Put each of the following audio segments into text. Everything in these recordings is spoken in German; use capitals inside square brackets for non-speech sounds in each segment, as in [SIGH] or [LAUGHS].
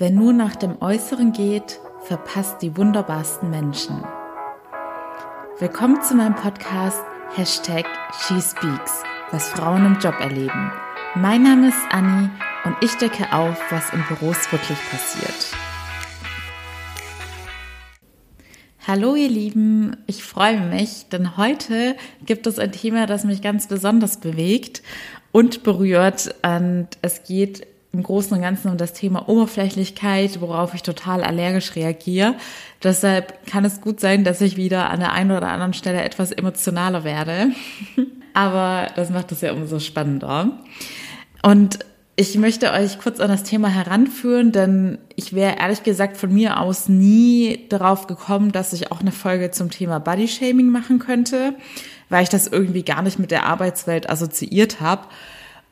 Wer nur nach dem Äußeren geht, verpasst die wunderbarsten Menschen. Willkommen zu meinem Podcast Hashtag SheSpeaks, was Frauen im Job erleben. Mein Name ist Anni und ich decke auf, was in Büros wirklich passiert. Hallo ihr Lieben, ich freue mich, denn heute gibt es ein Thema, das mich ganz besonders bewegt und berührt und es geht im Großen und Ganzen um das Thema Oberflächlichkeit, worauf ich total allergisch reagiere. Deshalb kann es gut sein, dass ich wieder an der einen oder anderen Stelle etwas emotionaler werde. [LAUGHS] Aber das macht es ja umso spannender. Und ich möchte euch kurz an das Thema heranführen, denn ich wäre ehrlich gesagt von mir aus nie darauf gekommen, dass ich auch eine Folge zum Thema Bodyshaming machen könnte, weil ich das irgendwie gar nicht mit der Arbeitswelt assoziiert habe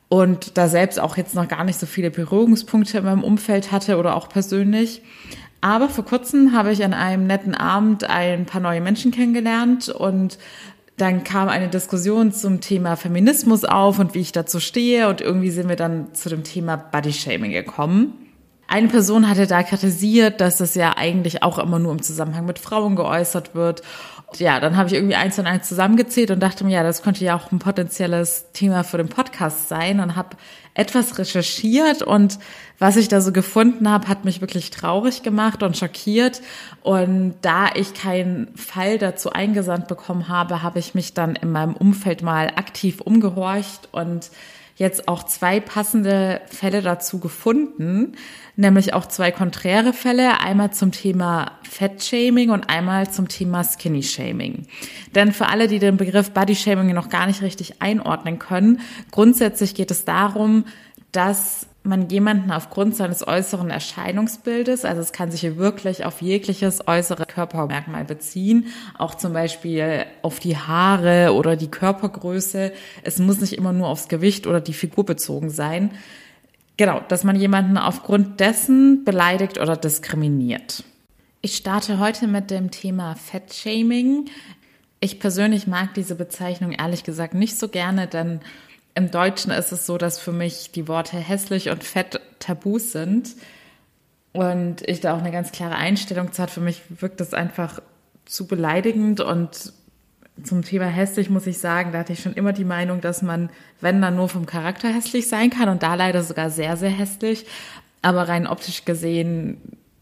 und da selbst auch jetzt noch gar nicht so viele Berührungspunkte in meinem Umfeld hatte oder auch persönlich. Aber vor kurzem habe ich an einem netten Abend ein paar neue Menschen kennengelernt und dann kam eine Diskussion zum Thema Feminismus auf und wie ich dazu stehe und irgendwie sind wir dann zu dem Thema Bodyshaming gekommen. Eine Person hatte da kritisiert, dass das ja eigentlich auch immer nur im Zusammenhang mit Frauen geäußert wird ja, dann habe ich irgendwie eins und eins zusammengezählt und dachte mir, ja, das könnte ja auch ein potenzielles Thema für den Podcast sein und habe etwas recherchiert und was ich da so gefunden habe, hat mich wirklich traurig gemacht und schockiert. Und da ich keinen Fall dazu eingesandt bekommen habe, habe ich mich dann in meinem Umfeld mal aktiv umgehorcht und jetzt auch zwei passende Fälle dazu gefunden, nämlich auch zwei konträre Fälle, einmal zum Thema Fettshaming und einmal zum Thema Skinny Shaming. Denn für alle, die den Begriff Body Shaming noch gar nicht richtig einordnen können, grundsätzlich geht es darum, dass man jemanden aufgrund seines äußeren Erscheinungsbildes, also es kann sich hier wirklich auf jegliches äußere Körpermerkmal beziehen, auch zum Beispiel auf die Haare oder die Körpergröße. Es muss nicht immer nur aufs Gewicht oder die Figur bezogen sein. Genau, dass man jemanden aufgrund dessen beleidigt oder diskriminiert. Ich starte heute mit dem Thema Fettshaming. Ich persönlich mag diese Bezeichnung ehrlich gesagt nicht so gerne, denn im Deutschen ist es so, dass für mich die Worte hässlich und fett Tabus sind. Und ich da auch eine ganz klare Einstellung zu hat. Für mich wirkt das einfach zu beleidigend. Und zum Thema hässlich muss ich sagen, da hatte ich schon immer die Meinung, dass man, wenn dann nur vom Charakter hässlich sein kann und da leider sogar sehr, sehr hässlich. Aber rein optisch gesehen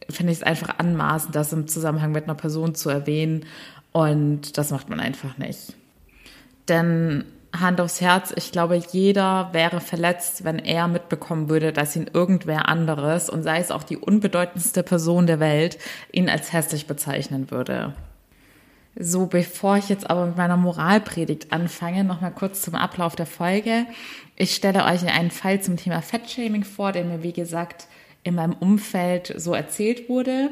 finde ich es einfach anmaßend, das im Zusammenhang mit einer Person zu erwähnen. Und das macht man einfach nicht. Denn Hand aufs Herz, ich glaube, jeder wäre verletzt, wenn er mitbekommen würde, dass ihn irgendwer anderes und sei es auch die unbedeutendste Person der Welt ihn als hässlich bezeichnen würde. So, bevor ich jetzt aber mit meiner Moralpredigt anfange, nochmal kurz zum Ablauf der Folge. Ich stelle euch einen Fall zum Thema Fettshaming vor, der mir, wie gesagt, in meinem Umfeld so erzählt wurde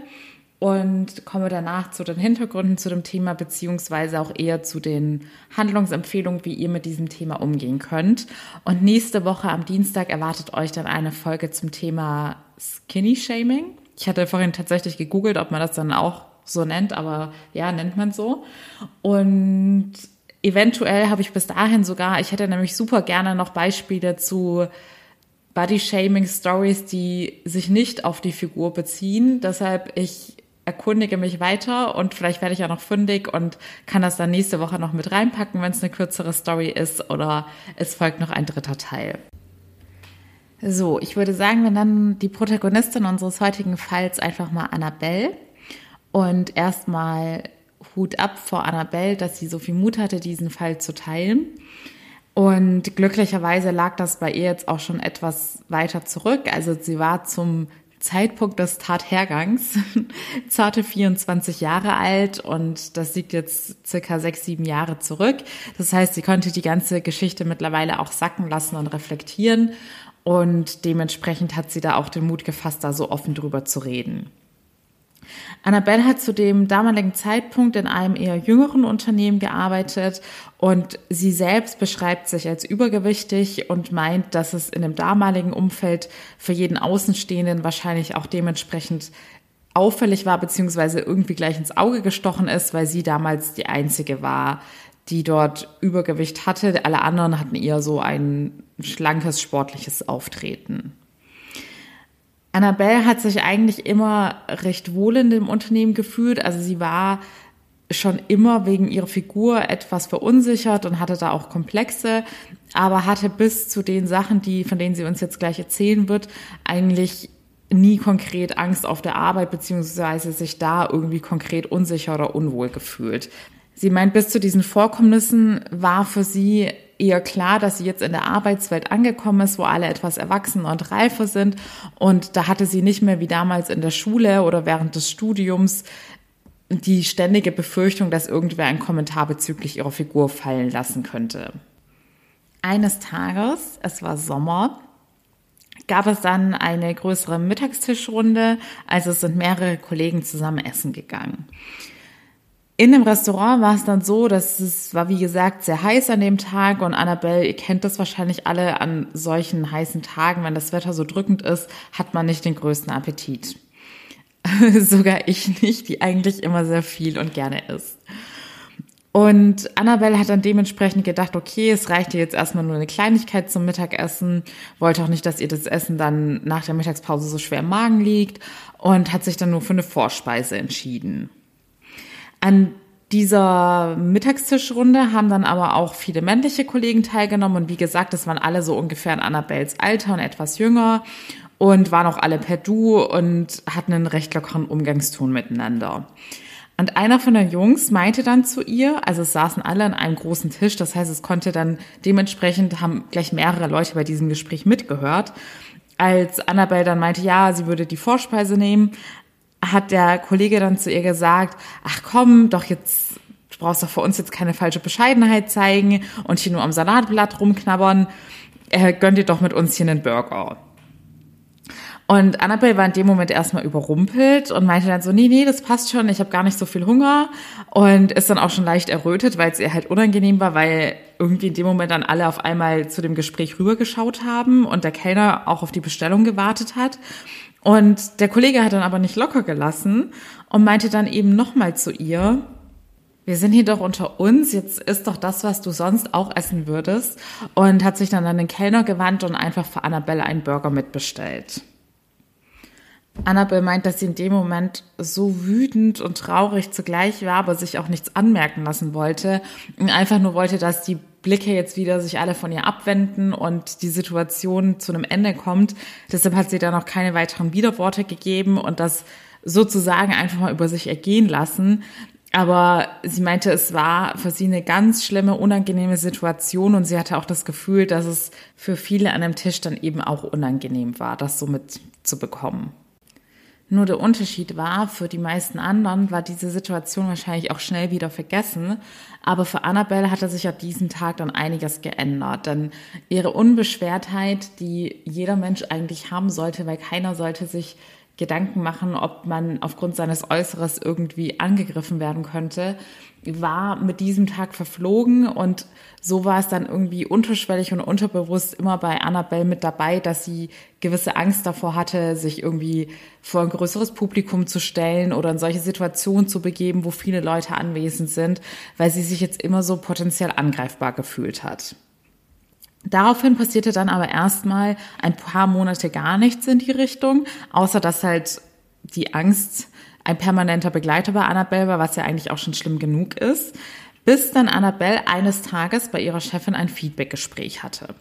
und komme danach zu den Hintergründen zu dem Thema beziehungsweise auch eher zu den Handlungsempfehlungen, wie ihr mit diesem Thema umgehen könnt. Und nächste Woche am Dienstag erwartet euch dann eine Folge zum Thema Skinny Shaming. Ich hatte vorhin tatsächlich gegoogelt, ob man das dann auch so nennt, aber ja, nennt man so. Und eventuell habe ich bis dahin sogar, ich hätte nämlich super gerne noch Beispiele zu Body Shaming Stories, die sich nicht auf die Figur beziehen. Deshalb ich erkundige mich weiter und vielleicht werde ich ja noch fündig und kann das dann nächste Woche noch mit reinpacken, wenn es eine kürzere Story ist oder es folgt noch ein dritter Teil. So, ich würde sagen, wir nennen die Protagonistin unseres heutigen Falls einfach mal Annabelle und erstmal Hut ab vor Annabelle, dass sie so viel Mut hatte, diesen Fall zu teilen. Und glücklicherweise lag das bei ihr jetzt auch schon etwas weiter zurück. Also sie war zum Zeitpunkt des Tathergangs [LAUGHS] zarte 24 Jahre alt und das liegt jetzt circa sechs, sieben Jahre zurück. Das heißt, sie konnte die ganze Geschichte mittlerweile auch sacken lassen und reflektieren und dementsprechend hat sie da auch den Mut gefasst, da so offen drüber zu reden. Annabelle hat zu dem damaligen Zeitpunkt in einem eher jüngeren Unternehmen gearbeitet und sie selbst beschreibt sich als übergewichtig und meint, dass es in dem damaligen Umfeld für jeden Außenstehenden wahrscheinlich auch dementsprechend auffällig war, beziehungsweise irgendwie gleich ins Auge gestochen ist, weil sie damals die einzige war, die dort Übergewicht hatte. Alle anderen hatten eher so ein schlankes, sportliches Auftreten. Annabelle hat sich eigentlich immer recht wohl in dem Unternehmen gefühlt. Also sie war schon immer wegen ihrer Figur etwas verunsichert und hatte da auch Komplexe, aber hatte bis zu den Sachen, die, von denen sie uns jetzt gleich erzählen wird, eigentlich nie konkret Angst auf der Arbeit beziehungsweise sich da irgendwie konkret unsicher oder unwohl gefühlt. Sie meint, bis zu diesen Vorkommnissen war für sie eher klar, dass sie jetzt in der Arbeitswelt angekommen ist, wo alle etwas erwachsener und reifer sind. Und da hatte sie nicht mehr wie damals in der Schule oder während des Studiums die ständige Befürchtung, dass irgendwer einen Kommentar bezüglich ihrer Figur fallen lassen könnte. Eines Tages, es war Sommer, gab es dann eine größere Mittagstischrunde, also sind mehrere Kollegen zusammen essen gegangen. In dem Restaurant war es dann so, dass es war, wie gesagt, sehr heiß an dem Tag und Annabelle, ihr kennt das wahrscheinlich alle an solchen heißen Tagen, wenn das Wetter so drückend ist, hat man nicht den größten Appetit. [LAUGHS] Sogar ich nicht, die eigentlich immer sehr viel und gerne isst. Und Annabelle hat dann dementsprechend gedacht, okay, es reicht ihr jetzt erstmal nur eine Kleinigkeit zum Mittagessen, wollte auch nicht, dass ihr das Essen dann nach der Mittagspause so schwer im Magen liegt und hat sich dann nur für eine Vorspeise entschieden. An dieser Mittagstischrunde haben dann aber auch viele männliche Kollegen teilgenommen und wie gesagt, das waren alle so ungefähr in Annabelles Alter und etwas jünger und waren auch alle per Du und hatten einen recht lockeren Umgangston miteinander. Und einer von den Jungs meinte dann zu ihr, also es saßen alle an einem großen Tisch, das heißt, es konnte dann dementsprechend haben gleich mehrere Leute bei diesem Gespräch mitgehört. Als Annabelle dann meinte, ja, sie würde die Vorspeise nehmen, hat der Kollege dann zu ihr gesagt, ach komm, doch jetzt, du brauchst doch für uns jetzt keine falsche Bescheidenheit zeigen und hier nur am Salatblatt rumknabbern, äh, gönn dir doch mit uns hier einen Burger. Und Annabelle war in dem Moment erstmal überrumpelt und meinte dann so, nee, nee, das passt schon, ich habe gar nicht so viel Hunger und ist dann auch schon leicht errötet, weil es ihr halt unangenehm war, weil irgendwie in dem Moment dann alle auf einmal zu dem Gespräch rübergeschaut haben und der Kellner auch auf die Bestellung gewartet hat. Und der Kollege hat dann aber nicht locker gelassen und meinte dann eben nochmal zu ihr, wir sind hier doch unter uns, jetzt ist doch das, was du sonst auch essen würdest. Und hat sich dann an den Kellner gewandt und einfach für Annabelle einen Burger mitbestellt. Annabelle meint, dass sie in dem Moment so wütend und traurig zugleich war, aber sich auch nichts anmerken lassen wollte. Und einfach nur wollte, dass die Blicke jetzt wieder sich alle von ihr abwenden und die Situation zu einem Ende kommt. Deshalb hat sie da noch keine weiteren Widerworte gegeben und das sozusagen einfach mal über sich ergehen lassen. Aber sie meinte, es war für sie eine ganz schlimme, unangenehme Situation und sie hatte auch das Gefühl, dass es für viele an dem Tisch dann eben auch unangenehm war, das so mitzubekommen. Nur der Unterschied war, für die meisten anderen war diese Situation wahrscheinlich auch schnell wieder vergessen. Aber für Annabelle hatte sich ab diesem Tag dann einiges geändert. Denn ihre Unbeschwertheit, die jeder Mensch eigentlich haben sollte, weil keiner sollte sich Gedanken machen, ob man aufgrund seines Äußeres irgendwie angegriffen werden könnte, war mit diesem Tag verflogen und so war es dann irgendwie unterschwellig und unterbewusst immer bei Annabelle mit dabei, dass sie gewisse Angst davor hatte, sich irgendwie vor ein größeres Publikum zu stellen oder in solche Situationen zu begeben, wo viele Leute anwesend sind, weil sie sich jetzt immer so potenziell angreifbar gefühlt hat. Daraufhin passierte dann aber erstmal ein paar Monate gar nichts in die Richtung, außer dass halt die Angst ein permanenter Begleiter bei Annabelle war, was ja eigentlich auch schon schlimm genug ist, bis dann Annabelle eines Tages bei ihrer Chefin ein Feedbackgespräch hatte.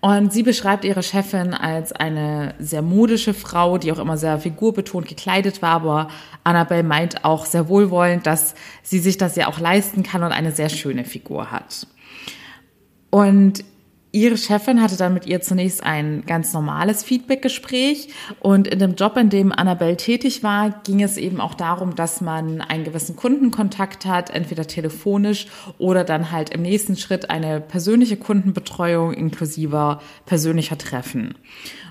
Und sie beschreibt ihre Chefin als eine sehr modische Frau, die auch immer sehr figurbetont gekleidet war, aber Annabelle meint auch sehr wohlwollend, dass sie sich das ja auch leisten kann und eine sehr schöne Figur hat. Und Ihre Chefin hatte dann mit ihr zunächst ein ganz normales Feedbackgespräch und in dem Job, in dem Annabelle tätig war, ging es eben auch darum, dass man einen gewissen Kundenkontakt hat, entweder telefonisch oder dann halt im nächsten Schritt eine persönliche Kundenbetreuung inklusive persönlicher Treffen.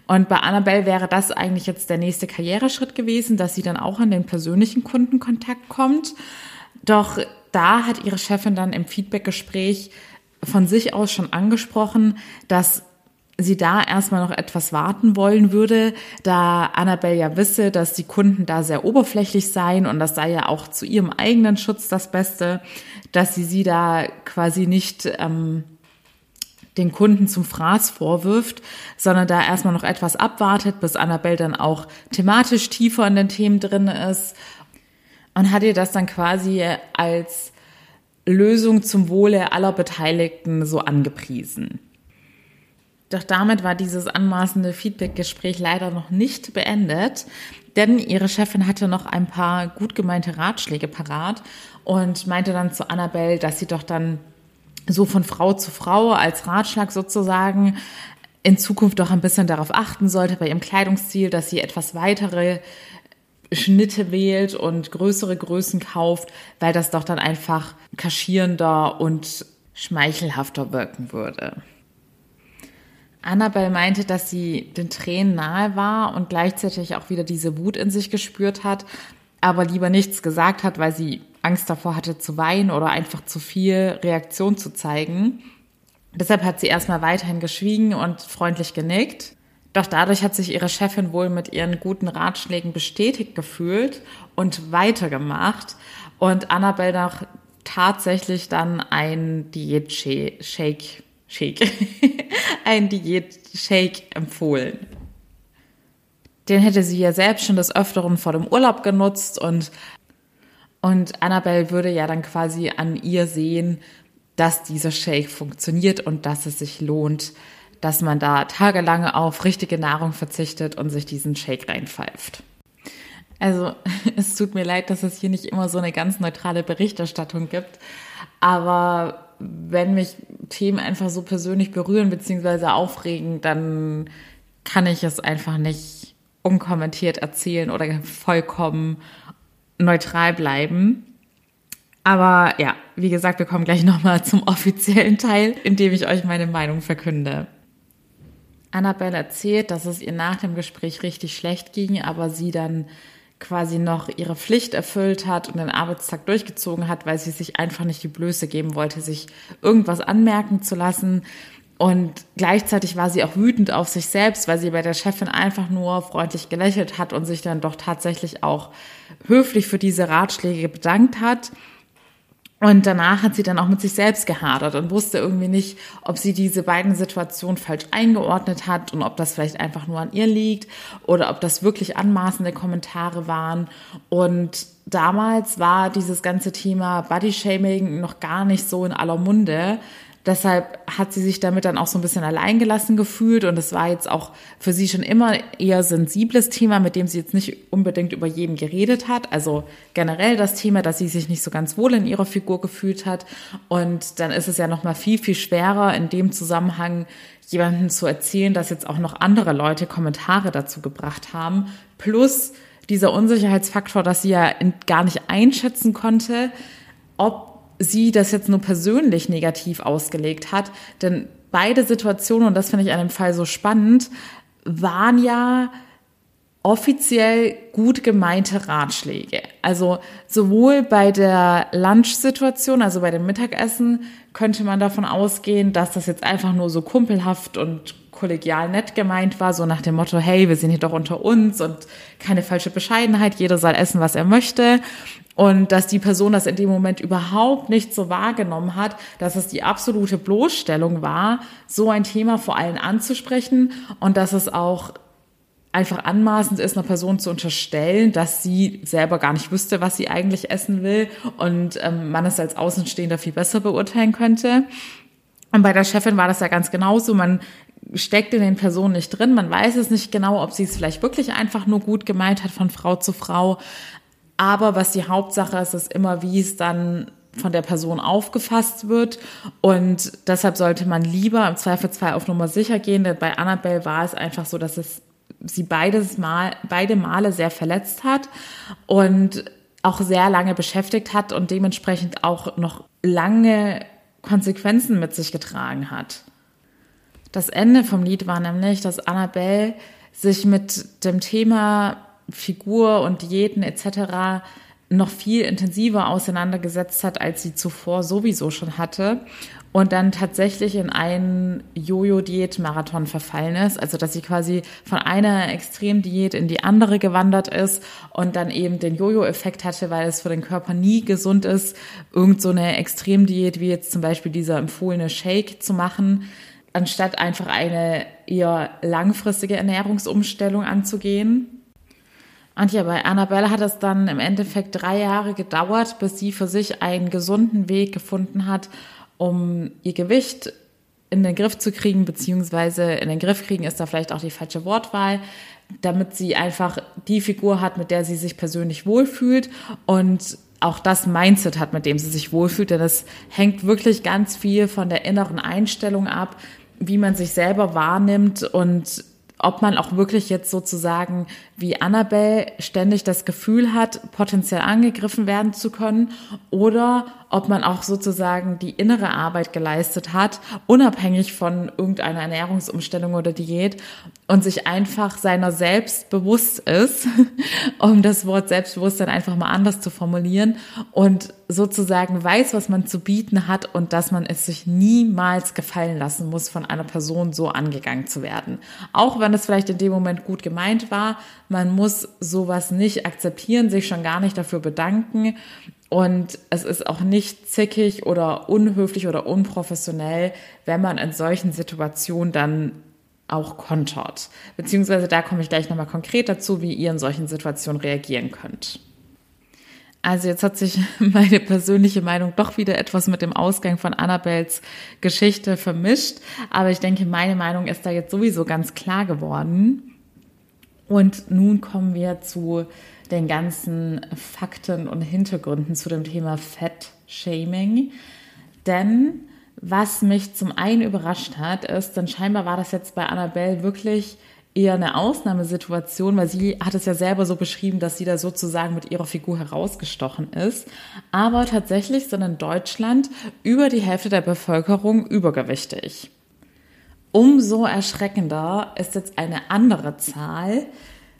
Und bei Annabelle wäre das eigentlich jetzt der nächste Karriereschritt gewesen, dass sie dann auch an den persönlichen Kundenkontakt kommt. Doch da hat ihre Chefin dann im Feedbackgespräch von sich aus schon angesprochen, dass sie da erstmal noch etwas warten wollen würde, da Annabelle ja wisse, dass die Kunden da sehr oberflächlich seien und das sei ja auch zu ihrem eigenen Schutz das Beste, dass sie sie da quasi nicht ähm, den Kunden zum Fraß vorwirft, sondern da erstmal noch etwas abwartet, bis Annabelle dann auch thematisch tiefer in den Themen drin ist. Und hat ihr das dann quasi als Lösung zum Wohle aller Beteiligten so angepriesen. Doch damit war dieses anmaßende Feedback-Gespräch leider noch nicht beendet, denn ihre Chefin hatte noch ein paar gut gemeinte Ratschläge parat und meinte dann zu Annabelle, dass sie doch dann so von Frau zu Frau als Ratschlag sozusagen in Zukunft doch ein bisschen darauf achten sollte bei ihrem Kleidungsstil, dass sie etwas weitere Schnitte wählt und größere Größen kauft, weil das doch dann einfach kaschierender und schmeichelhafter wirken würde. Annabelle meinte, dass sie den Tränen nahe war und gleichzeitig auch wieder diese Wut in sich gespürt hat, aber lieber nichts gesagt hat, weil sie Angst davor hatte zu weinen oder einfach zu viel Reaktion zu zeigen. Deshalb hat sie erstmal weiterhin geschwiegen und freundlich genickt. Doch dadurch hat sich ihre Chefin wohl mit ihren guten Ratschlägen bestätigt gefühlt und weitergemacht und Annabelle noch tatsächlich dann ein Diät-Shake, Shake, [LAUGHS] ein Diät-Shake empfohlen. Den hätte sie ja selbst schon des Öfteren vor dem Urlaub genutzt und, und Annabelle würde ja dann quasi an ihr sehen, dass dieser Shake funktioniert und dass es sich lohnt, dass man da tagelang auf richtige Nahrung verzichtet und sich diesen Shake reinpfeift. Also [LAUGHS] es tut mir leid, dass es hier nicht immer so eine ganz neutrale Berichterstattung gibt, aber wenn mich Themen einfach so persönlich berühren bzw. aufregen, dann kann ich es einfach nicht unkommentiert erzählen oder vollkommen neutral bleiben. Aber ja, wie gesagt, wir kommen gleich [LAUGHS] nochmal zum offiziellen Teil, in dem ich euch meine Meinung verkünde. Annabelle erzählt, dass es ihr nach dem Gespräch richtig schlecht ging, aber sie dann quasi noch ihre Pflicht erfüllt hat und den Arbeitstag durchgezogen hat, weil sie sich einfach nicht die Blöße geben wollte, sich irgendwas anmerken zu lassen. Und gleichzeitig war sie auch wütend auf sich selbst, weil sie bei der Chefin einfach nur freundlich gelächelt hat und sich dann doch tatsächlich auch höflich für diese Ratschläge bedankt hat. Und danach hat sie dann auch mit sich selbst gehadert und wusste irgendwie nicht, ob sie diese beiden Situationen falsch eingeordnet hat und ob das vielleicht einfach nur an ihr liegt oder ob das wirklich anmaßende Kommentare waren. Und damals war dieses ganze Thema Bodyshaming noch gar nicht so in aller Munde. Deshalb hat sie sich damit dann auch so ein bisschen alleingelassen gefühlt und es war jetzt auch für sie schon immer eher sensibles Thema, mit dem sie jetzt nicht unbedingt über jeden geredet hat. Also generell das Thema, dass sie sich nicht so ganz wohl in ihrer Figur gefühlt hat und dann ist es ja noch mal viel viel schwerer in dem Zusammenhang jemanden zu erzählen, dass jetzt auch noch andere Leute Kommentare dazu gebracht haben, plus dieser Unsicherheitsfaktor, dass sie ja gar nicht einschätzen konnte, ob sie das jetzt nur persönlich negativ ausgelegt hat. Denn beide Situationen, und das finde ich an dem Fall so spannend, waren ja offiziell gut gemeinte Ratschläge. Also sowohl bei der Lunch-Situation, also bei dem Mittagessen, könnte man davon ausgehen, dass das jetzt einfach nur so kumpelhaft und kollegial nett gemeint war, so nach dem Motto, hey, wir sind hier doch unter uns und keine falsche Bescheidenheit, jeder soll essen, was er möchte. Und dass die Person das in dem Moment überhaupt nicht so wahrgenommen hat, dass es die absolute Bloßstellung war, so ein Thema vor allen anzusprechen und dass es auch einfach anmaßend ist, einer Person zu unterstellen, dass sie selber gar nicht wüsste, was sie eigentlich essen will und ähm, man es als Außenstehender viel besser beurteilen könnte. Und bei der Chefin war das ja ganz genauso. Man steckt in den Personen nicht drin. Man weiß es nicht genau, ob sie es vielleicht wirklich einfach nur gut gemeint hat von Frau zu Frau. Aber was die Hauptsache ist, ist immer, wie es dann von der Person aufgefasst wird. Und deshalb sollte man lieber im Zweifelsfall auf Nummer sicher gehen, denn bei Annabelle war es einfach so, dass es sie beides Mal, beide Male sehr verletzt hat und auch sehr lange beschäftigt hat und dementsprechend auch noch lange Konsequenzen mit sich getragen hat. Das Ende vom Lied war nämlich, dass Annabelle sich mit dem Thema Figur und Diäten etc. noch viel intensiver auseinandergesetzt hat, als sie zuvor sowieso schon hatte und dann tatsächlich in einen Jojo-Diät-Marathon verfallen ist. Also dass sie quasi von einer Extremdiät in die andere gewandert ist und dann eben den Jojo-Effekt hatte, weil es für den Körper nie gesund ist, irgend so eine Extremdiät wie jetzt zum Beispiel dieser empfohlene Shake zu machen, anstatt einfach eine eher langfristige Ernährungsumstellung anzugehen. Und ja, bei Annabelle hat es dann im Endeffekt drei Jahre gedauert, bis sie für sich einen gesunden Weg gefunden hat, um ihr Gewicht in den Griff zu kriegen, beziehungsweise in den Griff kriegen ist da vielleicht auch die falsche Wortwahl, damit sie einfach die Figur hat, mit der sie sich persönlich wohlfühlt und auch das Mindset hat, mit dem sie sich wohlfühlt, denn es hängt wirklich ganz viel von der inneren Einstellung ab, wie man sich selber wahrnimmt und ob man auch wirklich jetzt sozusagen wie Annabelle ständig das Gefühl hat, potenziell angegriffen werden zu können oder ob man auch sozusagen die innere Arbeit geleistet hat, unabhängig von irgendeiner Ernährungsumstellung oder Diät und sich einfach seiner selbst bewusst ist, [LAUGHS] um das Wort Selbstbewusstsein einfach mal anders zu formulieren und sozusagen weiß, was man zu bieten hat und dass man es sich niemals gefallen lassen muss, von einer Person so angegangen zu werden. Auch wenn es vielleicht in dem Moment gut gemeint war, man muss sowas nicht akzeptieren, sich schon gar nicht dafür bedanken und es ist auch nicht zickig oder unhöflich oder unprofessionell, wenn man in solchen Situationen dann auch kontert. Beziehungsweise da komme ich gleich nochmal konkret dazu, wie ihr in solchen Situationen reagieren könnt. Also jetzt hat sich [LAUGHS] meine persönliche Meinung doch wieder etwas mit dem Ausgang von Annabels Geschichte vermischt. Aber ich denke, meine Meinung ist da jetzt sowieso ganz klar geworden. Und nun kommen wir zu den ganzen Fakten und Hintergründen zu dem Thema Fat-Shaming. Denn was mich zum einen überrascht hat, ist, denn scheinbar war das jetzt bei Annabelle wirklich eher eine Ausnahmesituation, weil sie hat es ja selber so beschrieben, dass sie da sozusagen mit ihrer Figur herausgestochen ist. Aber tatsächlich sind in Deutschland über die Hälfte der Bevölkerung übergewichtig. Umso erschreckender ist jetzt eine andere Zahl,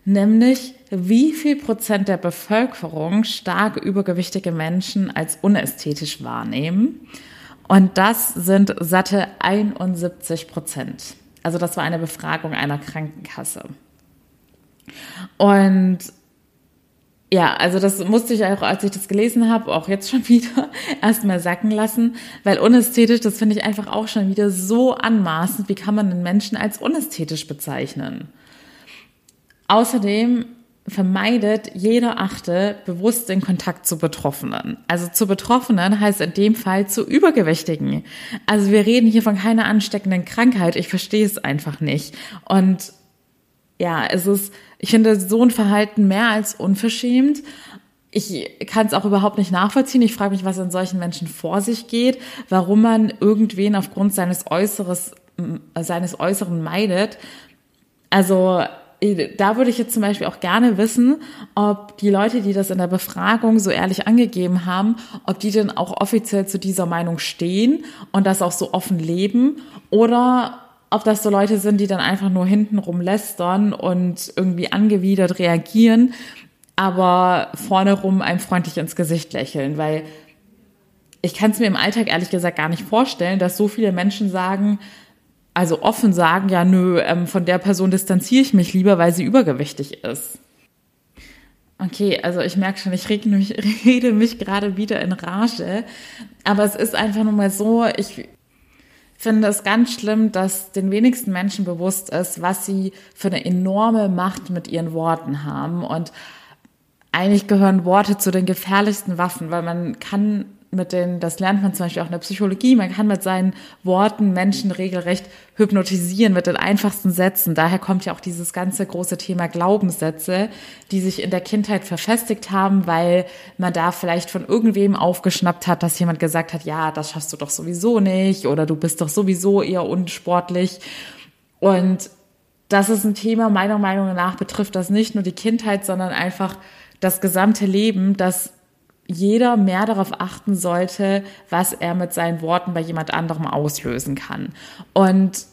nämlich wie viel Prozent der Bevölkerung stark übergewichtige Menschen als unästhetisch wahrnehmen. Und das sind satte 71 Prozent. Also das war eine Befragung einer Krankenkasse. Und ja, also das musste ich auch, als ich das gelesen habe, auch jetzt schon [LAUGHS] wieder erstmal sacken lassen, weil unästhetisch, das finde ich einfach auch schon wieder so anmaßend. Wie kann man einen Menschen als unästhetisch bezeichnen? Außerdem vermeidet jeder Achte bewusst den Kontakt zu Betroffenen. Also zu Betroffenen heißt in dem Fall zu Übergewichtigen. Also wir reden hier von keiner ansteckenden Krankheit. Ich verstehe es einfach nicht. Und ja, es ist, ich finde so ein Verhalten mehr als unverschämt. Ich kann es auch überhaupt nicht nachvollziehen. Ich frage mich, was in solchen Menschen vor sich geht, warum man irgendwen aufgrund seines Äußeres, seines Äußeren meidet. Also da würde ich jetzt zum Beispiel auch gerne wissen, ob die Leute, die das in der Befragung so ehrlich angegeben haben, ob die denn auch offiziell zu dieser Meinung stehen und das auch so offen leben oder ob das so Leute sind, die dann einfach nur hintenrum lästern und irgendwie angewidert reagieren, aber vorne rum einem freundlich ins Gesicht lächeln, weil ich kann es mir im Alltag ehrlich gesagt gar nicht vorstellen, dass so viele Menschen sagen, also offen sagen, ja, nö, ähm, von der Person distanziere ich mich lieber, weil sie übergewichtig ist. Okay, also ich merke schon, ich mich, [LAUGHS] rede mich gerade wieder in Rage. Aber es ist einfach nur mal so, ich finde es ganz schlimm, dass den wenigsten Menschen bewusst ist, was sie für eine enorme Macht mit ihren Worten haben. Und eigentlich gehören Worte zu den gefährlichsten Waffen, weil man kann mit den, das lernt man zum Beispiel auch in der Psychologie, man kann mit seinen Worten Menschen regelrecht hypnotisieren mit den einfachsten Sätzen. Daher kommt ja auch dieses ganze große Thema Glaubenssätze, die sich in der Kindheit verfestigt haben, weil man da vielleicht von irgendwem aufgeschnappt hat, dass jemand gesagt hat, ja, das schaffst du doch sowieso nicht oder du bist doch sowieso eher unsportlich. Und das ist ein Thema, meiner Meinung nach betrifft das nicht nur die Kindheit, sondern einfach das gesamte Leben, das jeder mehr darauf achten sollte, was er mit seinen Worten bei jemand anderem auslösen kann. Und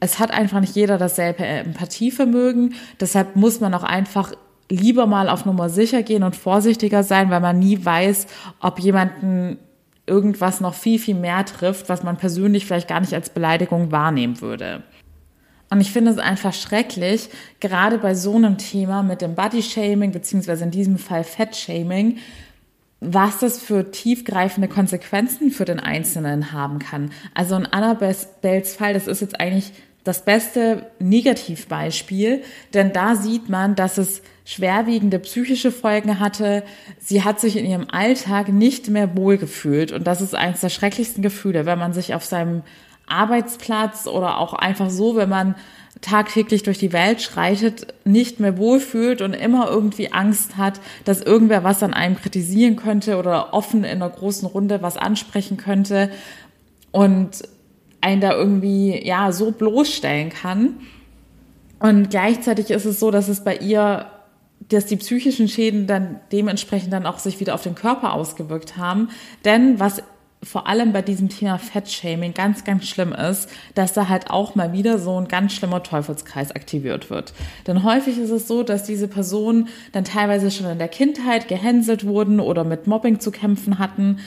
es hat einfach nicht jeder dasselbe Empathievermögen. Deshalb muss man auch einfach lieber mal auf Nummer sicher gehen und vorsichtiger sein, weil man nie weiß, ob jemanden irgendwas noch viel, viel mehr trifft, was man persönlich vielleicht gar nicht als Beleidigung wahrnehmen würde. Und ich finde es einfach schrecklich, gerade bei so einem Thema mit dem Body-Shaming, beziehungsweise in diesem Fall Fett-Shaming, was das für tiefgreifende Konsequenzen für den Einzelnen haben kann. Also in Annabels Fall, das ist jetzt eigentlich das beste Negativbeispiel, denn da sieht man, dass es schwerwiegende psychische Folgen hatte. Sie hat sich in ihrem Alltag nicht mehr wohlgefühlt und das ist eines der schrecklichsten Gefühle, wenn man sich auf seinem Arbeitsplatz oder auch einfach so, wenn man tagtäglich durch die Welt schreitet, nicht mehr wohlfühlt und immer irgendwie Angst hat, dass irgendwer was an einem kritisieren könnte oder offen in einer großen Runde was ansprechen könnte und einen da irgendwie ja so bloßstellen kann. Und gleichzeitig ist es so, dass es bei ihr dass die psychischen Schäden dann dementsprechend dann auch sich wieder auf den Körper ausgewirkt haben. Denn was vor allem bei diesem Thema Fettshaming ganz, ganz schlimm ist, dass da halt auch mal wieder so ein ganz schlimmer Teufelskreis aktiviert wird. Denn häufig ist es so, dass diese Personen dann teilweise schon in der Kindheit gehänselt wurden oder mit Mobbing zu kämpfen hatten.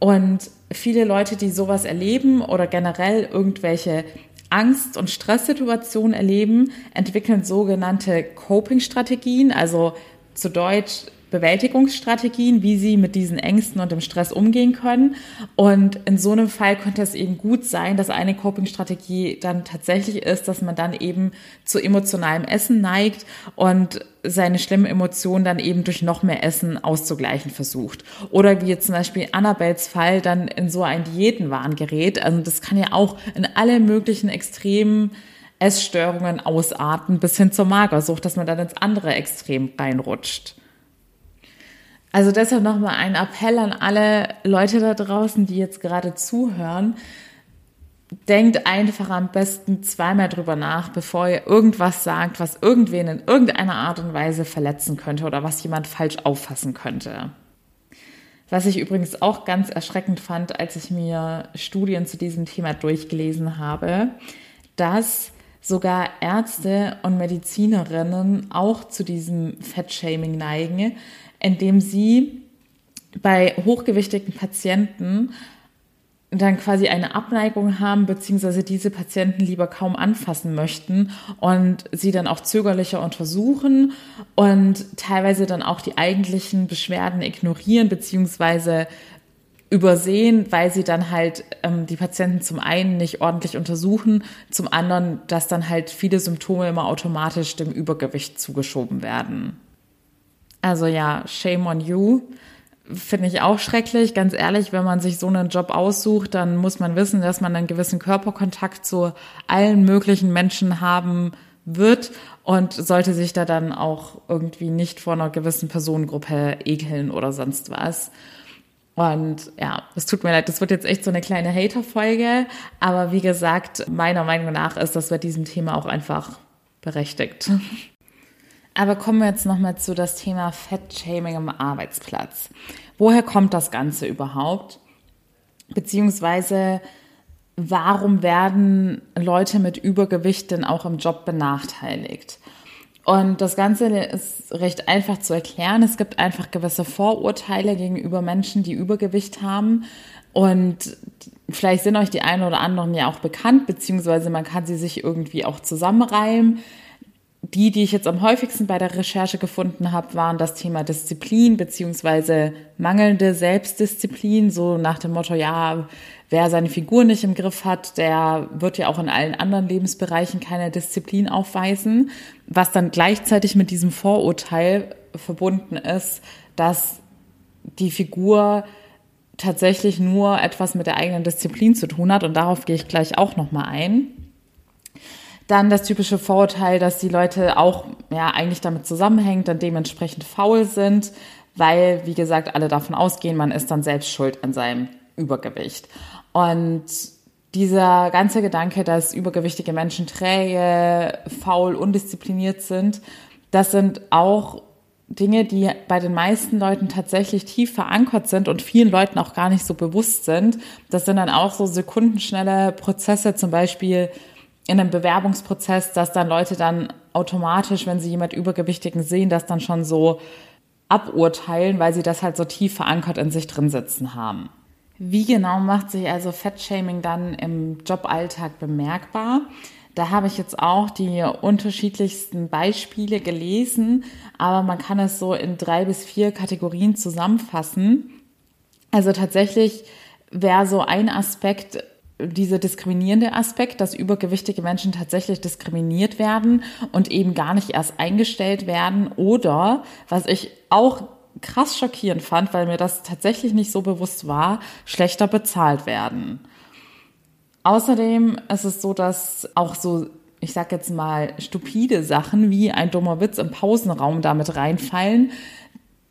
Und viele Leute, die sowas erleben oder generell irgendwelche Angst- und Stresssituationen erleben, entwickeln sogenannte Coping-Strategien, also zu Deutsch Bewältigungsstrategien, wie sie mit diesen Ängsten und dem Stress umgehen können. Und in so einem Fall könnte es eben gut sein, dass eine Coping-Strategie dann tatsächlich ist, dass man dann eben zu emotionalem Essen neigt und seine schlimmen Emotionen dann eben durch noch mehr Essen auszugleichen versucht. Oder wie jetzt zum Beispiel Annabels Fall dann in so ein Diätenwahn gerät. Also das kann ja auch in alle möglichen extremen Essstörungen ausarten bis hin zur Magersucht, dass man dann ins andere Extrem reinrutscht. Also deshalb nochmal ein Appell an alle Leute da draußen, die jetzt gerade zuhören. Denkt einfach am besten zweimal drüber nach, bevor ihr irgendwas sagt, was irgendwen in irgendeiner Art und Weise verletzen könnte oder was jemand falsch auffassen könnte. Was ich übrigens auch ganz erschreckend fand, als ich mir Studien zu diesem Thema durchgelesen habe, dass sogar Ärzte und Medizinerinnen auch zu diesem Fettshaming neigen, indem sie bei hochgewichtigen Patienten dann quasi eine Abneigung haben, beziehungsweise diese Patienten lieber kaum anfassen möchten und sie dann auch zögerlicher untersuchen und teilweise dann auch die eigentlichen Beschwerden ignorieren, beziehungsweise übersehen, weil sie dann halt ähm, die Patienten zum einen nicht ordentlich untersuchen, zum anderen, dass dann halt viele Symptome immer automatisch dem Übergewicht zugeschoben werden. Also ja, shame on you. Finde ich auch schrecklich. Ganz ehrlich, wenn man sich so einen Job aussucht, dann muss man wissen, dass man einen gewissen Körperkontakt zu allen möglichen Menschen haben wird und sollte sich da dann auch irgendwie nicht vor einer gewissen Personengruppe ekeln oder sonst was. Und ja, es tut mir leid, das wird jetzt echt so eine kleine Hater-Folge. Aber wie gesagt, meiner Meinung nach ist das bei diesem Thema auch einfach berechtigt. Aber kommen wir jetzt nochmal zu das Thema Fettshaming am Arbeitsplatz. Woher kommt das Ganze überhaupt? Beziehungsweise, warum werden Leute mit Übergewicht denn auch im Job benachteiligt? Und das Ganze ist recht einfach zu erklären. Es gibt einfach gewisse Vorurteile gegenüber Menschen, die Übergewicht haben. Und vielleicht sind euch die einen oder anderen ja auch bekannt, beziehungsweise man kann sie sich irgendwie auch zusammenreimen die, die ich jetzt am häufigsten bei der Recherche gefunden habe, waren das Thema Disziplin beziehungsweise mangelnde Selbstdisziplin, so nach dem Motto, ja, wer seine Figur nicht im Griff hat, der wird ja auch in allen anderen Lebensbereichen keine Disziplin aufweisen, was dann gleichzeitig mit diesem Vorurteil verbunden ist, dass die Figur tatsächlich nur etwas mit der eigenen Disziplin zu tun hat. Und darauf gehe ich gleich auch noch mal ein. Dann das typische Vorurteil, dass die Leute auch ja eigentlich damit zusammenhängt, dann dementsprechend faul sind, weil, wie gesagt, alle davon ausgehen, man ist dann selbst schuld an seinem Übergewicht. Und dieser ganze Gedanke, dass übergewichtige Menschen träge, faul, undiszipliniert sind, das sind auch Dinge, die bei den meisten Leuten tatsächlich tief verankert sind und vielen Leuten auch gar nicht so bewusst sind. Das sind dann auch so sekundenschnelle Prozesse, zum Beispiel in einem Bewerbungsprozess, dass dann Leute dann automatisch, wenn sie jemand Übergewichtigen sehen, das dann schon so aburteilen, weil sie das halt so tief verankert in sich drin sitzen haben. Wie genau macht sich also Fettshaming dann im Joballtag bemerkbar? Da habe ich jetzt auch die unterschiedlichsten Beispiele gelesen, aber man kann es so in drei bis vier Kategorien zusammenfassen. Also tatsächlich wäre so ein Aspekt dieser diskriminierende Aspekt, dass übergewichtige Menschen tatsächlich diskriminiert werden und eben gar nicht erst eingestellt werden oder, was ich auch krass schockierend fand, weil mir das tatsächlich nicht so bewusst war, schlechter bezahlt werden. Außerdem ist es so, dass auch so, ich sag jetzt mal, stupide Sachen wie ein dummer Witz im Pausenraum damit reinfallen,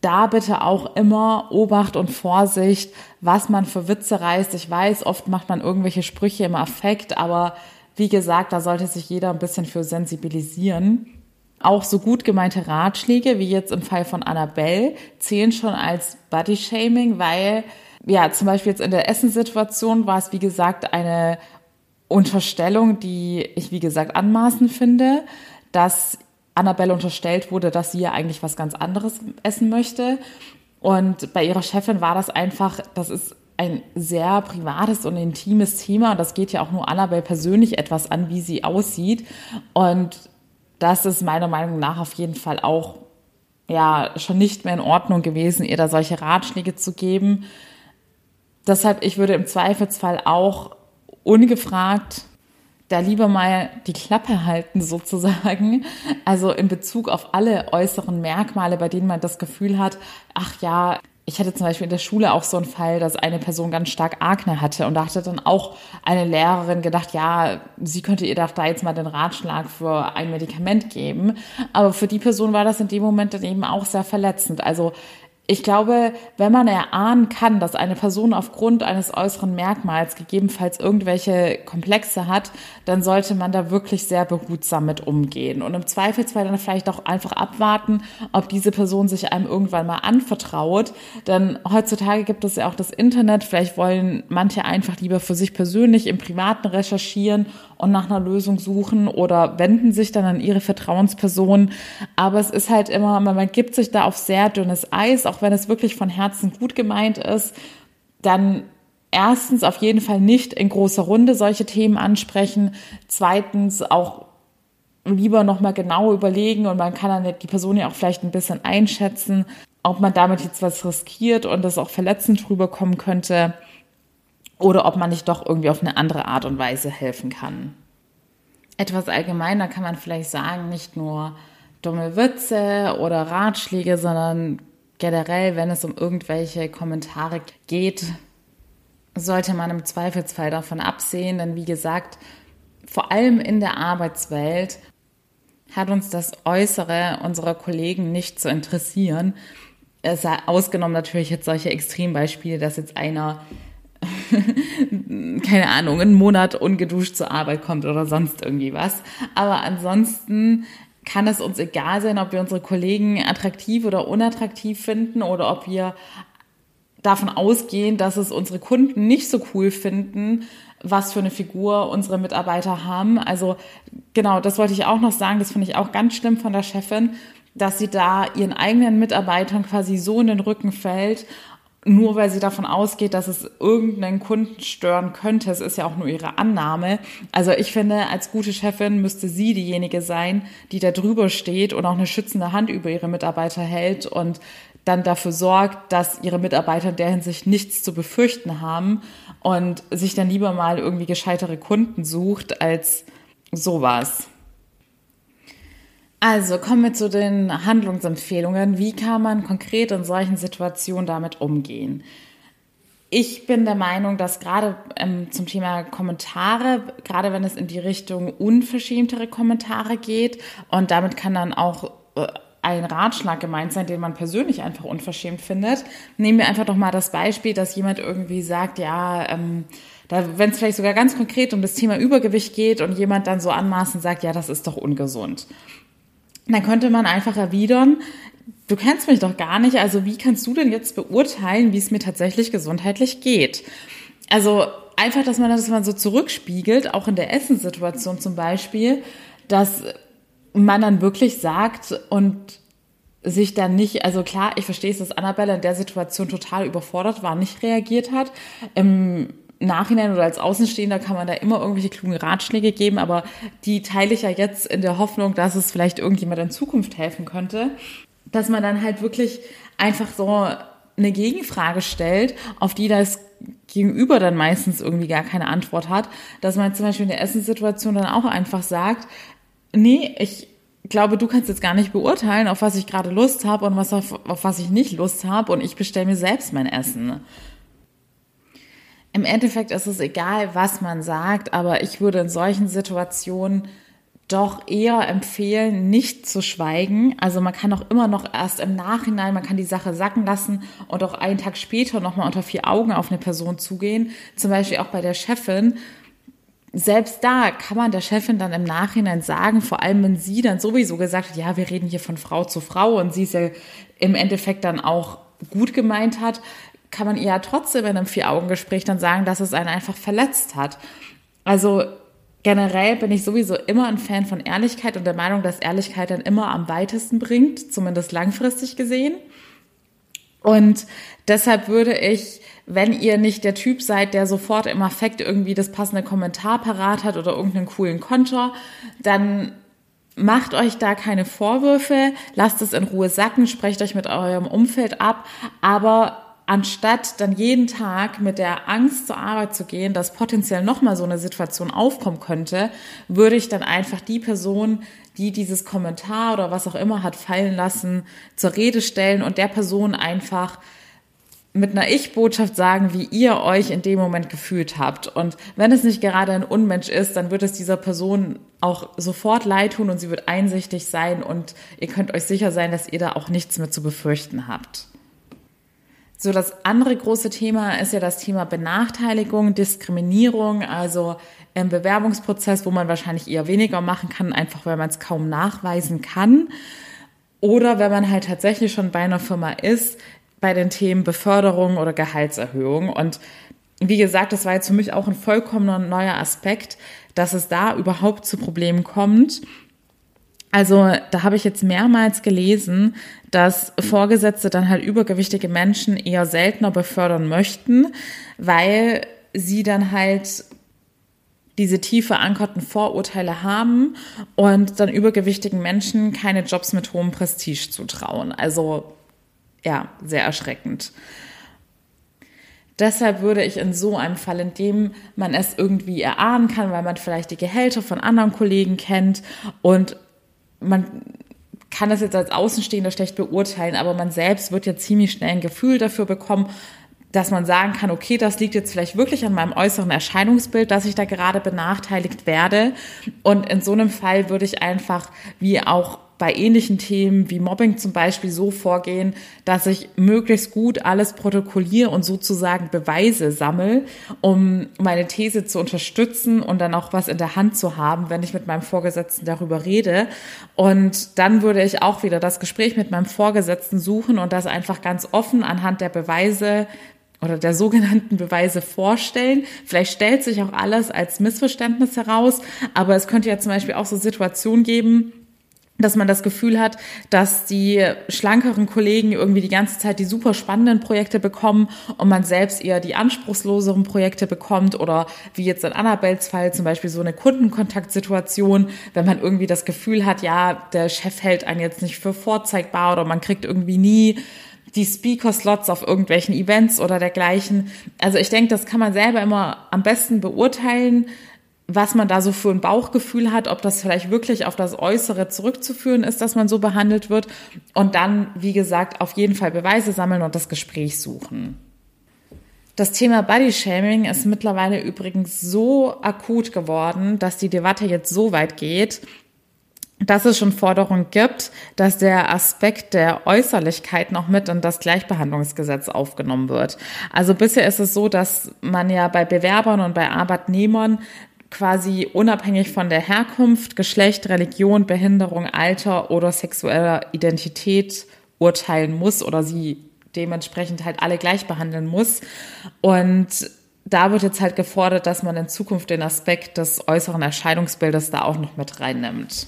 da bitte auch immer Obacht und Vorsicht, was man für Witze reißt. Ich weiß, oft macht man irgendwelche Sprüche im Affekt, aber wie gesagt, da sollte sich jeder ein bisschen für sensibilisieren. Auch so gut gemeinte Ratschläge, wie jetzt im Fall von Annabelle, zählen schon als Body-Shaming, weil, ja, zum Beispiel jetzt in der Essenssituation war es, wie gesagt, eine Unterstellung, die ich, wie gesagt, anmaßend finde, dass Annabelle unterstellt wurde, dass sie ja eigentlich was ganz anderes essen möchte. Und bei ihrer Chefin war das einfach, das ist ein sehr privates und intimes Thema und das geht ja auch nur Annabelle persönlich etwas an, wie sie aussieht. Und das ist meiner Meinung nach auf jeden Fall auch ja schon nicht mehr in Ordnung gewesen, ihr da solche Ratschläge zu geben. Deshalb, ich würde im Zweifelsfall auch ungefragt da lieber mal die Klappe halten sozusagen. Also in Bezug auf alle äußeren Merkmale, bei denen man das Gefühl hat, ach ja, ich hatte zum Beispiel in der Schule auch so einen Fall, dass eine Person ganz stark Akne hatte und da hatte dann auch eine Lehrerin gedacht, ja, sie könnte ihr doch da jetzt mal den Ratschlag für ein Medikament geben. Aber für die Person war das in dem Moment dann eben auch sehr verletzend. Also ich glaube, wenn man erahnen kann, dass eine Person aufgrund eines äußeren Merkmals gegebenenfalls irgendwelche Komplexe hat, dann sollte man da wirklich sehr behutsam mit umgehen und im Zweifelsfall dann vielleicht auch einfach abwarten, ob diese Person sich einem irgendwann mal anvertraut. Denn heutzutage gibt es ja auch das Internet. Vielleicht wollen manche einfach lieber für sich persönlich im Privaten recherchieren und nach einer Lösung suchen oder wenden sich dann an ihre Vertrauensperson. Aber es ist halt immer, man gibt sich da auf sehr dünnes Eis, auch wenn es wirklich von Herzen gut gemeint ist, dann erstens auf jeden Fall nicht in großer Runde solche Themen ansprechen. Zweitens auch lieber nochmal genau überlegen und man kann dann die Person ja auch vielleicht ein bisschen einschätzen, ob man damit jetzt was riskiert und das auch verletzend rüberkommen könnte oder ob man nicht doch irgendwie auf eine andere Art und Weise helfen kann. Etwas allgemeiner kann man vielleicht sagen, nicht nur dumme Witze oder Ratschläge, sondern generell, wenn es um irgendwelche Kommentare geht, sollte man im Zweifelsfall davon absehen, denn wie gesagt, vor allem in der Arbeitswelt hat uns das Äußere unserer Kollegen nicht zu interessieren. Es ausgenommen natürlich jetzt solche Extrembeispiele, dass jetzt einer [LAUGHS] keine Ahnung, einen Monat ungeduscht zur Arbeit kommt oder sonst irgendwie was. Aber ansonsten kann es uns egal sein, ob wir unsere Kollegen attraktiv oder unattraktiv finden oder ob wir davon ausgehen, dass es unsere Kunden nicht so cool finden, was für eine Figur unsere Mitarbeiter haben. Also genau, das wollte ich auch noch sagen. Das finde ich auch ganz schlimm von der Chefin, dass sie da ihren eigenen Mitarbeitern quasi so in den Rücken fällt nur weil sie davon ausgeht, dass es irgendeinen Kunden stören könnte. Es ist ja auch nur ihre Annahme. Also ich finde, als gute Chefin müsste sie diejenige sein, die da drüber steht und auch eine schützende Hand über ihre Mitarbeiter hält und dann dafür sorgt, dass ihre Mitarbeiter in der Hinsicht nichts zu befürchten haben und sich dann lieber mal irgendwie gescheitere Kunden sucht als sowas. Also kommen wir zu den Handlungsempfehlungen. Wie kann man konkret in solchen Situationen damit umgehen? Ich bin der Meinung, dass gerade ähm, zum Thema Kommentare, gerade wenn es in die Richtung unverschämtere Kommentare geht, und damit kann dann auch äh, ein Ratschlag gemeint sein, den man persönlich einfach unverschämt findet. Nehmen wir einfach doch mal das Beispiel, dass jemand irgendwie sagt, ja, ähm, wenn es vielleicht sogar ganz konkret um das Thema Übergewicht geht und jemand dann so anmaßend sagt, ja, das ist doch ungesund dann könnte man einfach erwidern, du kennst mich doch gar nicht, also wie kannst du denn jetzt beurteilen, wie es mir tatsächlich gesundheitlich geht? Also einfach, dass man das mal so zurückspiegelt, auch in der Essenssituation zum Beispiel, dass man dann wirklich sagt und sich dann nicht, also klar, ich verstehe es, dass Annabelle in der Situation total überfordert war, nicht reagiert hat. Im Nachhinein oder als Außenstehender kann man da immer irgendwelche klugen Ratschläge geben, aber die teile ich ja jetzt in der Hoffnung, dass es vielleicht irgendjemand in Zukunft helfen könnte, dass man dann halt wirklich einfach so eine Gegenfrage stellt, auf die das Gegenüber dann meistens irgendwie gar keine Antwort hat, dass man zum Beispiel in der Essenssituation dann auch einfach sagt, nee, ich glaube, du kannst jetzt gar nicht beurteilen, auf was ich gerade Lust habe und was auf, auf was ich nicht Lust habe und ich bestelle mir selbst mein Essen. Im Endeffekt ist es egal, was man sagt, aber ich würde in solchen Situationen doch eher empfehlen, nicht zu schweigen. Also man kann auch immer noch erst im Nachhinein, man kann die Sache sacken lassen und auch einen Tag später nochmal unter vier Augen auf eine Person zugehen. Zum Beispiel auch bei der Chefin. Selbst da kann man der Chefin dann im Nachhinein sagen, vor allem wenn sie dann sowieso gesagt hat, ja, wir reden hier von Frau zu Frau und sie es ja im Endeffekt dann auch gut gemeint hat, kann man ihr ja trotzdem in einem Vier-Augen-Gespräch dann sagen, dass es einen einfach verletzt hat. Also generell bin ich sowieso immer ein Fan von Ehrlichkeit und der Meinung, dass Ehrlichkeit dann immer am weitesten bringt, zumindest langfristig gesehen. Und deshalb würde ich, wenn ihr nicht der Typ seid, der sofort im Affekt irgendwie das passende Kommentar parat hat oder irgendeinen coolen Konter, dann macht euch da keine Vorwürfe, lasst es in Ruhe sacken, sprecht euch mit eurem Umfeld ab, aber anstatt dann jeden Tag mit der Angst zur Arbeit zu gehen, dass potenziell nochmal so eine Situation aufkommen könnte, würde ich dann einfach die Person, die dieses Kommentar oder was auch immer hat fallen lassen, zur Rede stellen und der Person einfach mit einer Ich-Botschaft sagen, wie ihr euch in dem Moment gefühlt habt. Und wenn es nicht gerade ein Unmensch ist, dann wird es dieser Person auch sofort leid tun und sie wird einsichtig sein und ihr könnt euch sicher sein, dass ihr da auch nichts mehr zu befürchten habt. So, das andere große Thema ist ja das Thema Benachteiligung, Diskriminierung, also im Bewerbungsprozess, wo man wahrscheinlich eher weniger machen kann, einfach weil man es kaum nachweisen kann. Oder wenn man halt tatsächlich schon bei einer Firma ist, bei den Themen Beförderung oder Gehaltserhöhung. Und wie gesagt, das war jetzt für mich auch ein vollkommener neuer Aspekt, dass es da überhaupt zu Problemen kommt. Also da habe ich jetzt mehrmals gelesen, dass Vorgesetzte dann halt übergewichtige Menschen eher seltener befördern möchten, weil sie dann halt diese tief verankerten Vorurteile haben und dann übergewichtigen Menschen keine Jobs mit hohem Prestige zutrauen. Also ja, sehr erschreckend. Deshalb würde ich in so einem Fall, in dem man es irgendwie erahnen kann, weil man vielleicht die Gehälter von anderen Kollegen kennt und man kann das jetzt als Außenstehender schlecht beurteilen, aber man selbst wird ja ziemlich schnell ein Gefühl dafür bekommen, dass man sagen kann, okay, das liegt jetzt vielleicht wirklich an meinem äußeren Erscheinungsbild, dass ich da gerade benachteiligt werde. Und in so einem Fall würde ich einfach, wie auch bei ähnlichen Themen wie Mobbing zum Beispiel so vorgehen, dass ich möglichst gut alles protokolliere und sozusagen Beweise sammle, um meine These zu unterstützen und dann auch was in der Hand zu haben, wenn ich mit meinem Vorgesetzten darüber rede. Und dann würde ich auch wieder das Gespräch mit meinem Vorgesetzten suchen und das einfach ganz offen anhand der Beweise oder der sogenannten Beweise vorstellen. Vielleicht stellt sich auch alles als Missverständnis heraus, aber es könnte ja zum Beispiel auch so Situationen geben, dass man das Gefühl hat, dass die schlankeren Kollegen irgendwie die ganze Zeit die super spannenden Projekte bekommen und man selbst eher die anspruchsloseren Projekte bekommt oder wie jetzt in Annabels Fall zum Beispiel so eine Kundenkontaktsituation, wenn man irgendwie das Gefühl hat, ja, der Chef hält einen jetzt nicht für vorzeigbar oder man kriegt irgendwie nie die Speaker-Slots auf irgendwelchen Events oder dergleichen. Also ich denke, das kann man selber immer am besten beurteilen, was man da so für ein Bauchgefühl hat, ob das vielleicht wirklich auf das Äußere zurückzuführen ist, dass man so behandelt wird. Und dann, wie gesagt, auf jeden Fall Beweise sammeln und das Gespräch suchen. Das Thema Bodyshaming ist mittlerweile übrigens so akut geworden, dass die Debatte jetzt so weit geht, dass es schon Forderungen gibt, dass der Aspekt der Äußerlichkeit noch mit in das Gleichbehandlungsgesetz aufgenommen wird. Also bisher ist es so, dass man ja bei Bewerbern und bei Arbeitnehmern quasi unabhängig von der Herkunft, Geschlecht, Religion, Behinderung, Alter oder sexueller Identität urteilen muss oder sie dementsprechend halt alle gleich behandeln muss. Und da wird jetzt halt gefordert, dass man in Zukunft den Aspekt des äußeren Erscheinungsbildes da auch noch mit reinnimmt.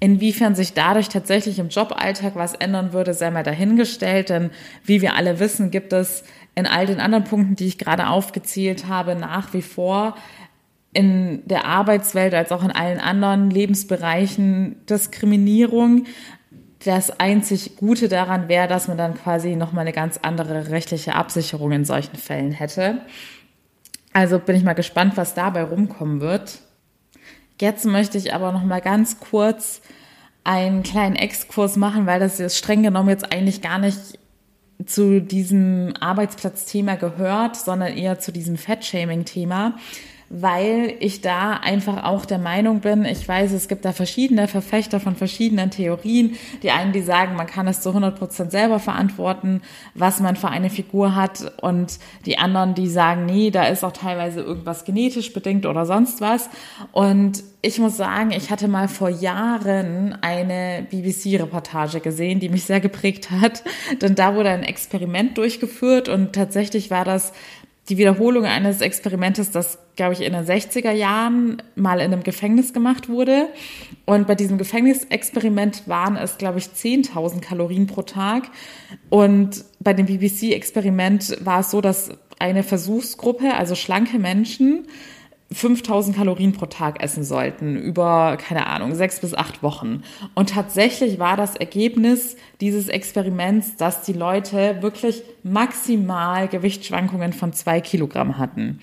Inwiefern sich dadurch tatsächlich im Joballtag was ändern würde, sei mal dahingestellt, denn wie wir alle wissen, gibt es in all den anderen Punkten, die ich gerade aufgezählt habe, nach wie vor in der Arbeitswelt als auch in allen anderen Lebensbereichen Diskriminierung. Das einzig Gute daran wäre, dass man dann quasi nochmal eine ganz andere rechtliche Absicherung in solchen Fällen hätte. Also bin ich mal gespannt, was dabei rumkommen wird. Jetzt möchte ich aber nochmal ganz kurz einen kleinen Exkurs machen, weil das jetzt streng genommen jetzt eigentlich gar nicht zu diesem Arbeitsplatzthema gehört, sondern eher zu diesem Fettshaming-Thema weil ich da einfach auch der Meinung bin, ich weiß, es gibt da verschiedene Verfechter von verschiedenen Theorien. Die einen, die sagen, man kann es zu 100 Prozent selber verantworten, was man für eine Figur hat und die anderen, die sagen, nee, da ist auch teilweise irgendwas genetisch bedingt oder sonst was. Und ich muss sagen, ich hatte mal vor Jahren eine BBC-Reportage gesehen, die mich sehr geprägt hat, denn da wurde ein Experiment durchgeführt und tatsächlich war das die Wiederholung eines Experimentes, das, glaube ich, in den 60er Jahren mal in einem Gefängnis gemacht wurde. Und bei diesem Gefängnisexperiment waren es, glaube ich, 10.000 Kalorien pro Tag. Und bei dem BBC-Experiment war es so, dass eine Versuchsgruppe, also schlanke Menschen, 5000 Kalorien pro Tag essen sollten über, keine Ahnung, sechs bis acht Wochen. Und tatsächlich war das Ergebnis dieses Experiments, dass die Leute wirklich maximal Gewichtsschwankungen von zwei Kilogramm hatten.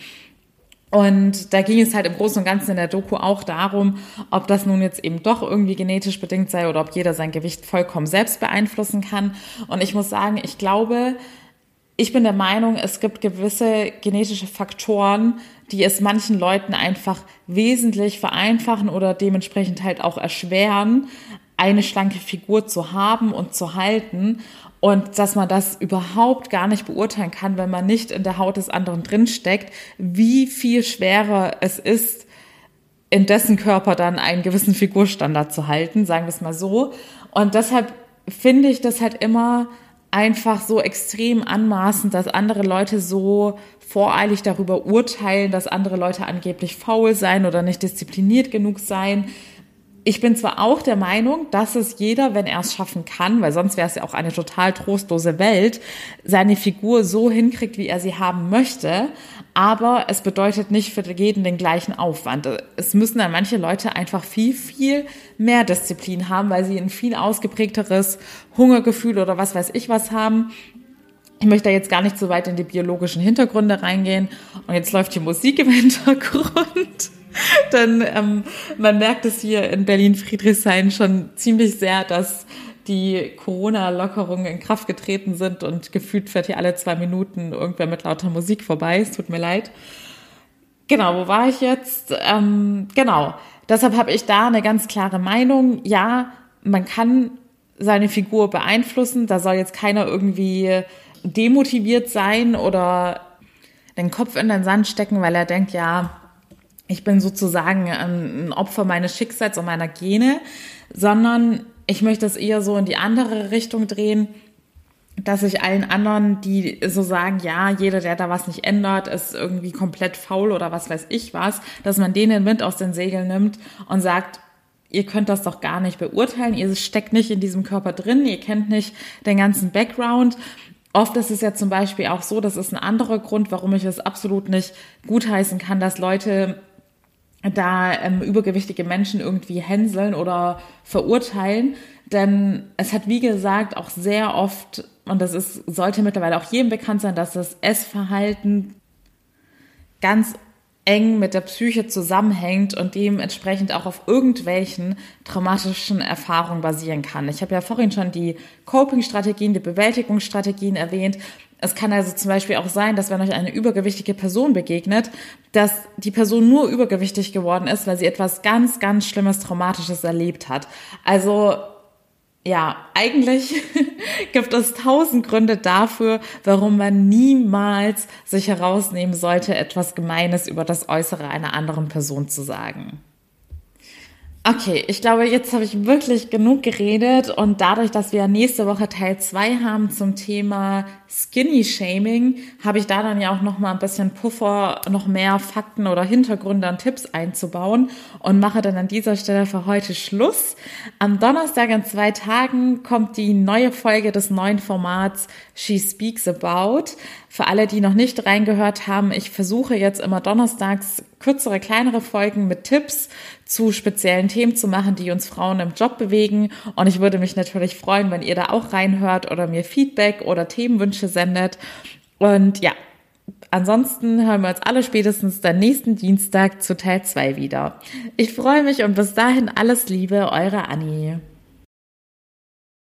Und da ging es halt im Großen und Ganzen in der Doku auch darum, ob das nun jetzt eben doch irgendwie genetisch bedingt sei oder ob jeder sein Gewicht vollkommen selbst beeinflussen kann. Und ich muss sagen, ich glaube, ich bin der Meinung, es gibt gewisse genetische Faktoren, die es manchen Leuten einfach wesentlich vereinfachen oder dementsprechend halt auch erschweren, eine schlanke Figur zu haben und zu halten und dass man das überhaupt gar nicht beurteilen kann, wenn man nicht in der Haut des anderen drinsteckt, wie viel schwerer es ist, in dessen Körper dann einen gewissen Figurstandard zu halten, sagen wir es mal so. Und deshalb finde ich das halt immer einfach so extrem anmaßend, dass andere Leute so voreilig darüber urteilen, dass andere Leute angeblich faul sein oder nicht diszipliniert genug sein. Ich bin zwar auch der Meinung, dass es jeder, wenn er es schaffen kann, weil sonst wäre es ja auch eine total trostlose Welt, seine Figur so hinkriegt, wie er sie haben möchte aber es bedeutet nicht für jeden den gleichen Aufwand. Es müssen dann manche Leute einfach viel, viel mehr Disziplin haben, weil sie ein viel ausgeprägteres Hungergefühl oder was weiß ich was haben. Ich möchte da jetzt gar nicht so weit in die biologischen Hintergründe reingehen. Und jetzt läuft die Musik im [LAUGHS] Hintergrund. Denn ähm, man merkt es hier in Berlin-Friedrichshain schon ziemlich sehr, dass die Corona-Lockerungen in Kraft getreten sind und gefühlt fährt hier alle zwei Minuten irgendwer mit lauter Musik vorbei. Es tut mir leid. Genau, wo war ich jetzt? Ähm, genau. Deshalb habe ich da eine ganz klare Meinung. Ja, man kann seine Figur beeinflussen. Da soll jetzt keiner irgendwie demotiviert sein oder den Kopf in den Sand stecken, weil er denkt, ja, ich bin sozusagen ein Opfer meines Schicksals und meiner Gene, sondern ich möchte es eher so in die andere Richtung drehen, dass ich allen anderen, die so sagen, ja, jeder, der da was nicht ändert, ist irgendwie komplett faul oder was weiß ich was, dass man denen den Wind aus den Segeln nimmt und sagt, ihr könnt das doch gar nicht beurteilen, ihr steckt nicht in diesem Körper drin, ihr kennt nicht den ganzen Background. Oft ist es ja zum Beispiel auch so, das ist ein anderer Grund, warum ich es absolut nicht gutheißen kann, dass Leute da ähm, übergewichtige Menschen irgendwie hänseln oder verurteilen. Denn es hat, wie gesagt, auch sehr oft, und das ist, sollte mittlerweile auch jedem bekannt sein, dass das Essverhalten ganz eng mit der Psyche zusammenhängt und dementsprechend auch auf irgendwelchen traumatischen Erfahrungen basieren kann. Ich habe ja vorhin schon die Coping-Strategien, die Bewältigungsstrategien erwähnt. Es kann also zum Beispiel auch sein, dass wenn euch eine übergewichtige Person begegnet, dass die Person nur übergewichtig geworden ist, weil sie etwas ganz, ganz Schlimmes, Traumatisches erlebt hat. Also ja, eigentlich [LAUGHS] gibt es tausend Gründe dafür, warum man niemals sich herausnehmen sollte, etwas Gemeines über das Äußere einer anderen Person zu sagen. Okay, ich glaube, jetzt habe ich wirklich genug geredet und dadurch, dass wir nächste Woche Teil zwei haben zum Thema Skinny Shaming, habe ich da dann ja auch noch mal ein bisschen Puffer, noch mehr Fakten oder Hintergründe und Tipps einzubauen und mache dann an dieser Stelle für heute Schluss. Am Donnerstag in zwei Tagen kommt die neue Folge des neuen Formats She Speaks About. Für alle, die noch nicht reingehört haben, ich versuche jetzt immer donnerstags kürzere, kleinere Folgen mit Tipps zu speziellen Themen zu machen, die uns Frauen im Job bewegen. Und ich würde mich natürlich freuen, wenn ihr da auch reinhört oder mir Feedback oder Themenwünsche sendet. Und ja, ansonsten hören wir uns alle spätestens dann nächsten Dienstag zu Teil 2 wieder. Ich freue mich und bis dahin alles Liebe, eure Annie.